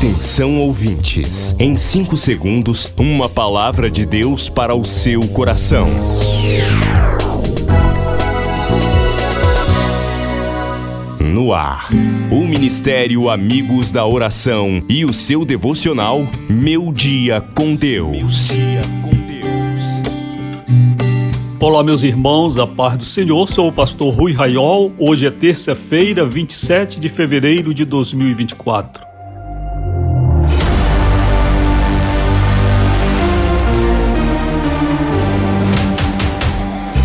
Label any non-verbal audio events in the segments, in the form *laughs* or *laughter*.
Atenção ouvintes, em 5 segundos, uma palavra de Deus para o seu coração. No ar, o Ministério Amigos da Oração e o seu devocional Meu Dia com Deus. Olá, meus irmãos, a paz do Senhor. Sou o pastor Rui Raiol. Hoje é terça-feira, 27 de fevereiro de 2024.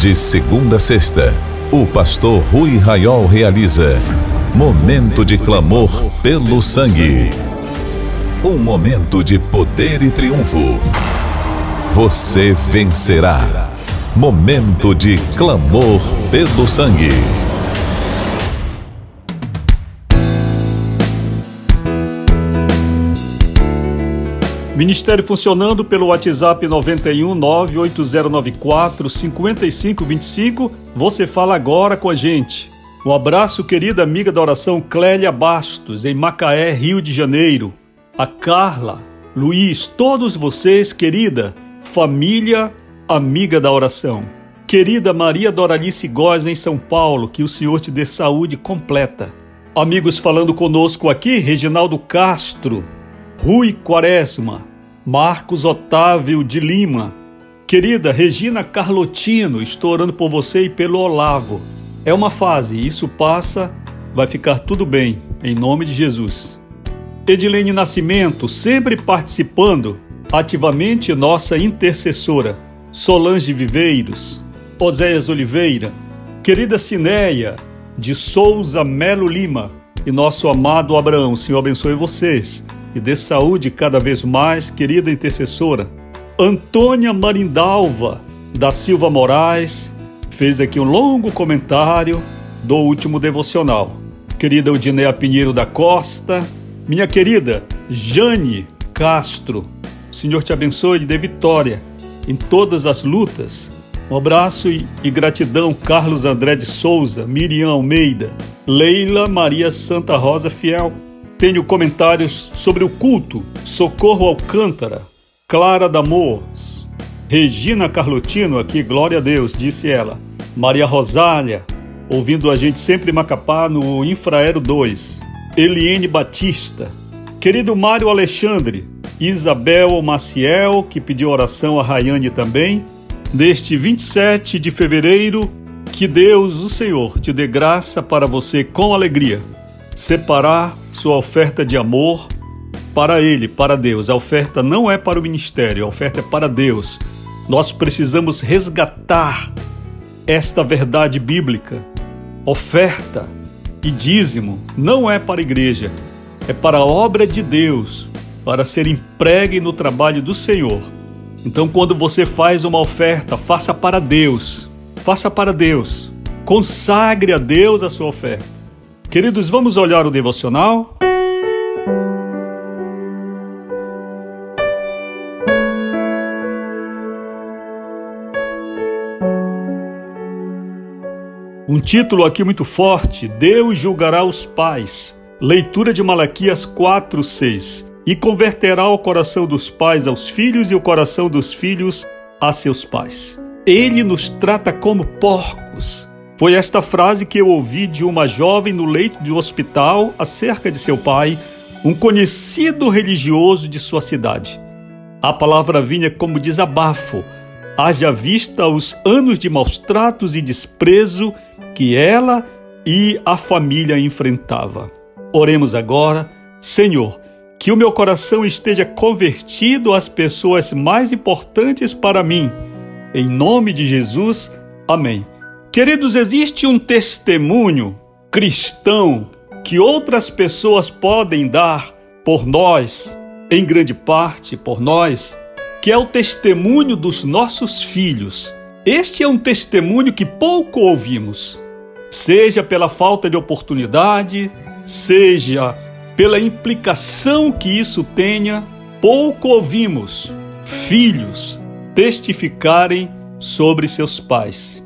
De segunda a sexta, o pastor Rui Raiol realiza Momento de clamor pelo sangue. Um momento de poder e triunfo. Você vencerá. Momento de clamor pelo sangue. Ministério funcionando pelo WhatsApp 91 98094 5525. Você fala agora com a gente. Um abraço, querida amiga da oração Clélia Bastos, em Macaé, Rio de Janeiro. A Carla, Luiz, todos vocês, querida, família, amiga da oração. Querida Maria Doralice Góes, em São Paulo, que o Senhor te dê saúde completa. Amigos falando conosco aqui, Reginaldo Castro, Rui Quaresma, Marcos Otávio de Lima, querida Regina Carlotino, estou orando por você e pelo Olavo. É uma fase, isso passa, vai ficar tudo bem, em nome de Jesus. Edilene Nascimento, sempre participando ativamente, nossa intercessora. Solange Viveiros, Oséias Oliveira, querida Cineia, de Souza Melo Lima e nosso amado Abraão. Senhor abençoe vocês e dê saúde cada vez mais, querida intercessora. Antônia Marindalva da Silva Moraes fez aqui um longo comentário do último devocional. Querida Udinea Pinheiro da Costa, minha querida Jane Castro, o Senhor te abençoe e dê vitória em todas as lutas. Um abraço e, e gratidão, Carlos André de Souza, Miriam Almeida, Leila Maria Santa Rosa Fiel. Tenho comentários sobre o culto, Socorro Alcântara, Clara Damos, Regina Carlotino, aqui, glória a Deus, disse ela. Maria Rosália, ouvindo a gente sempre em Macapá no Infraero 2. Eliene Batista, querido Mário Alexandre, Isabel Maciel, que pediu oração a Rayane também. Neste 27 de fevereiro, que Deus, o Senhor, te dê graça para você com alegria separar sua oferta de amor para Ele, para Deus. A oferta não é para o ministério, a oferta é para Deus. Nós precisamos resgatar esta verdade bíblica. Oferta e dízimo não é para a igreja, é para a obra de Deus, para ser empregue no trabalho do Senhor. Então, quando você faz uma oferta, faça para Deus. Faça para Deus. Consagre a Deus a sua oferta. Queridos, vamos olhar o devocional? Um título aqui muito forte: Deus julgará os pais. Leitura de Malaquias 4, 6 e converterá o coração dos pais aos filhos e o coração dos filhos a seus pais. Ele nos trata como porcos. Foi esta frase que eu ouvi de uma jovem no leito de hospital acerca de seu pai, um conhecido religioso de sua cidade. A palavra vinha como desabafo, haja vista os anos de maus tratos e desprezo que ela e a família enfrentava. Oremos agora, Senhor, que o meu coração esteja convertido às pessoas mais importantes para mim. Em nome de Jesus, amém. Queridos, existe um testemunho cristão que outras pessoas podem dar por nós, em grande parte por nós, que é o testemunho dos nossos filhos. Este é um testemunho que pouco ouvimos, seja pela falta de oportunidade, seja pela implicação que isso tenha, pouco ouvimos filhos testificarem sobre seus pais.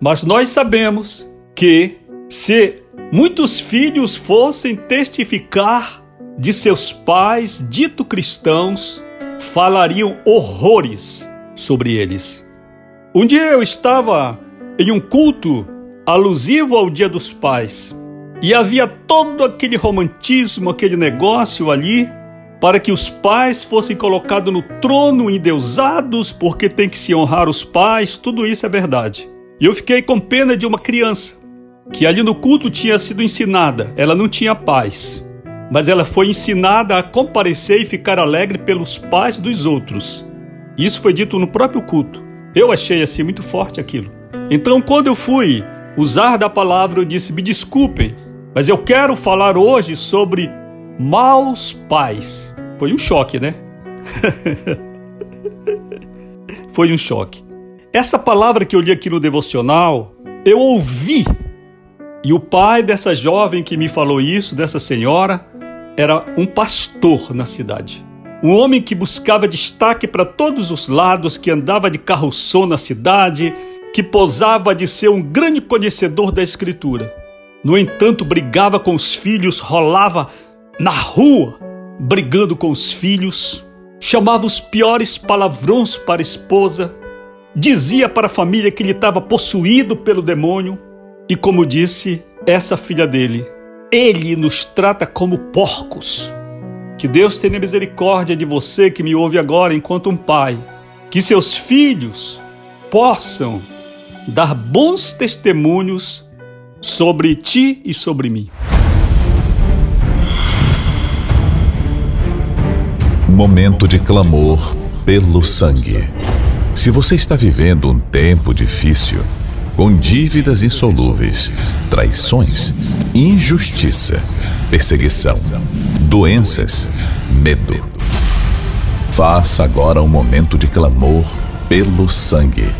Mas nós sabemos que se muitos filhos fossem testificar de seus pais, dito cristãos, falariam horrores sobre eles. Um dia eu estava em um culto alusivo ao Dia dos Pais e havia todo aquele romantismo, aquele negócio ali para que os pais fossem colocados no trono endeusados, porque tem que se honrar os pais, tudo isso é verdade. E eu fiquei com pena de uma criança que ali no culto tinha sido ensinada, ela não tinha paz, mas ela foi ensinada a comparecer e ficar alegre pelos pais dos outros. Isso foi dito no próprio culto. Eu achei assim muito forte aquilo. Então, quando eu fui usar da palavra, eu disse: me desculpem, mas eu quero falar hoje sobre maus pais. Foi um choque, né? *laughs* Foi um choque. Essa palavra que eu li aqui no devocional, eu ouvi. E o pai dessa jovem que me falou isso, dessa senhora, era um pastor na cidade. Um homem que buscava destaque para todos os lados, que andava de carro-som na cidade, que posava de ser um grande conhecedor da Escritura. No entanto, brigava com os filhos, rolava na rua, brigando com os filhos, chamava os piores palavrões para a esposa, dizia para a família que ele estava possuído pelo demônio, e como disse essa filha dele, ele nos trata como porcos. Que Deus tenha misericórdia de você que me ouve agora enquanto um pai, que seus filhos possam dar bons testemunhos sobre ti e sobre mim. Momento de clamor pelo sangue. Se você está vivendo um tempo difícil, com dívidas insolúveis, traições, injustiça, perseguição, doenças, medo, faça agora um momento de clamor pelo sangue.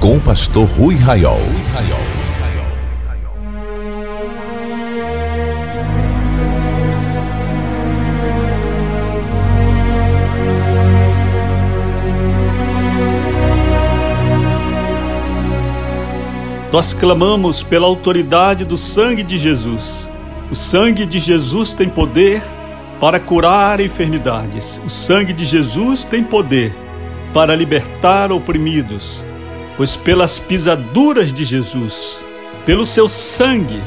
Com o pastor Rui Raiol. Nós clamamos pela autoridade do sangue de Jesus. O sangue de Jesus tem poder para curar enfermidades. O sangue de Jesus tem poder para libertar oprimidos. Pois pelas pisaduras de Jesus, pelo seu sangue,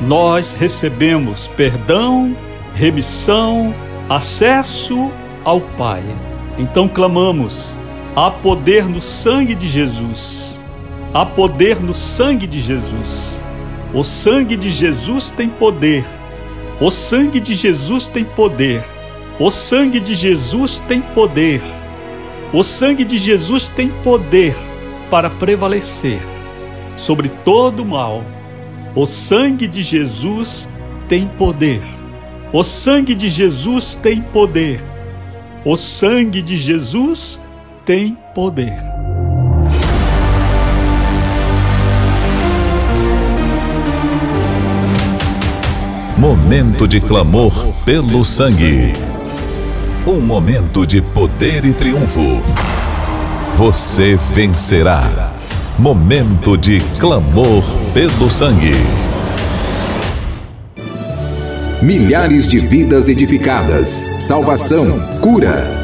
nós recebemos perdão, remissão, acesso ao Pai. Então clamamos: há poder no sangue de Jesus Há poder no sangue de Jesus. O sangue de Jesus tem poder. O sangue de Jesus tem poder. O sangue de Jesus tem poder. O sangue de Jesus tem poder para prevalecer sobre todo mal. O sangue de Jesus tem poder. O sangue de Jesus tem poder. O sangue de Jesus tem poder. Momento de clamor pelo sangue. Um momento de poder e triunfo. Você vencerá. Momento de clamor pelo sangue. Milhares de vidas edificadas, salvação, cura.